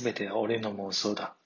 すべては俺の妄想だ。